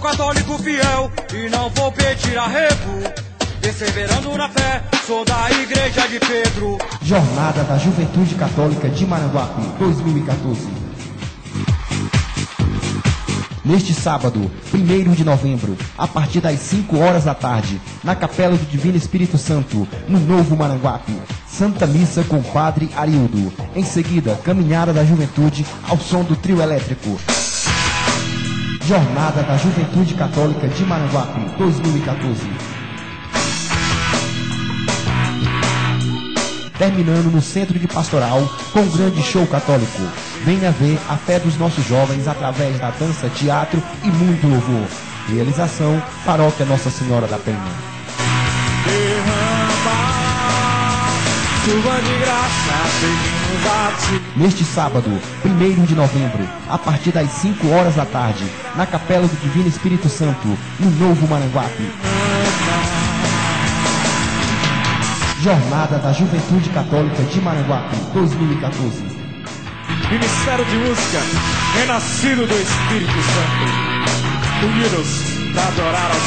católico fiel e não vou pedir arrego. Perseverando na fé, sou da igreja de Pedro. Jornada da Juventude Católica de Maranguape, 2014. Neste sábado, 1 de novembro, a partir das 5 horas da tarde, na Capela do Divino Espírito Santo, no Novo Maranguape. Santa Missa com o Padre Arildo. Em seguida, Caminhada da Juventude ao som do trio elétrico. Jornada da Juventude Católica de Maranguape, 2014. Terminando no Centro de Pastoral com um grande show católico. Venha ver a fé dos nossos jovens através da dança, teatro e muito louvor. Realização Paróquia Nossa Senhora da Penha. Chuva de graça. Neste sábado, 1 de novembro, a partir das 5 horas da tarde, na Capela do Divino Espírito Santo, no Novo Maranguape. Jornada da Juventude Católica de Maranguape, 2014. Ministério de Música, renascido do Espírito Santo. Unidos para adorar ao Senhor.